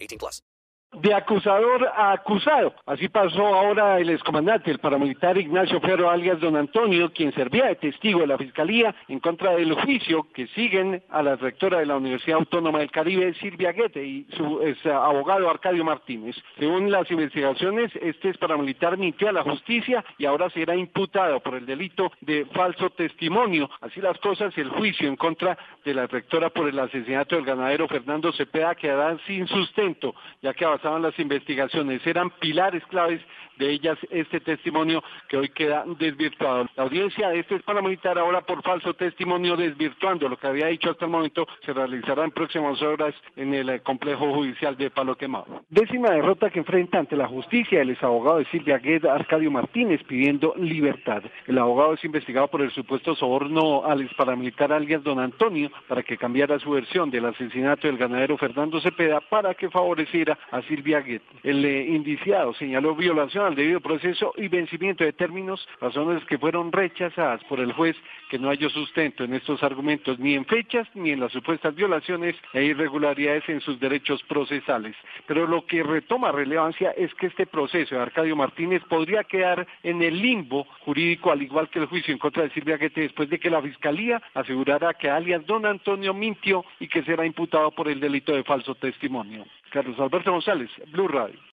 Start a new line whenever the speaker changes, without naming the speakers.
18 plus.
De acusador a acusado. Así pasó ahora el excomandante, el paramilitar Ignacio Ferro alias Don Antonio, quien servía de testigo de la Fiscalía en contra del juicio que siguen a la rectora de la Universidad Autónoma del Caribe, Silvia Guete, y su abogado Arcadio Martínez. Según las investigaciones, este es paramilitar mintió a la justicia y ahora será imputado por el delito de falso testimonio. Así las cosas, el juicio en contra de la rectora por el asesinato del ganadero Fernando Cepeda quedará sin sustento, ya que pasaban las investigaciones, eran pilares claves de ellas este testimonio que hoy queda desvirtuado. La audiencia de este paramilitar ahora por falso testimonio desvirtuando lo que había dicho hasta el momento se realizará en próximas horas en el eh, complejo judicial de Palo Quemado. Décima derrota que enfrenta ante la justicia el exabogado de Silvia Gueda, Arcadio Martínez, pidiendo libertad. El abogado es investigado por el supuesto soborno al ex paramilitar alias Don Antonio para que cambiara su versión del asesinato del ganadero Fernando Cepeda para que favoreciera a Silvia Guet. El eh, indiciado señaló violación al debido proceso y vencimiento de términos, razones que fueron rechazadas por el juez que no halló sustento en estos argumentos ni en fechas ni en las supuestas violaciones e irregularidades en sus derechos procesales. Pero lo que retoma relevancia es que este proceso de Arcadio Martínez podría quedar en el limbo jurídico al igual que el juicio en contra de Silvia después de que la Fiscalía asegurara que alias Don Antonio mintió y que será imputado por el delito de falso testimonio. Carlos Alberto González, Blue Radio.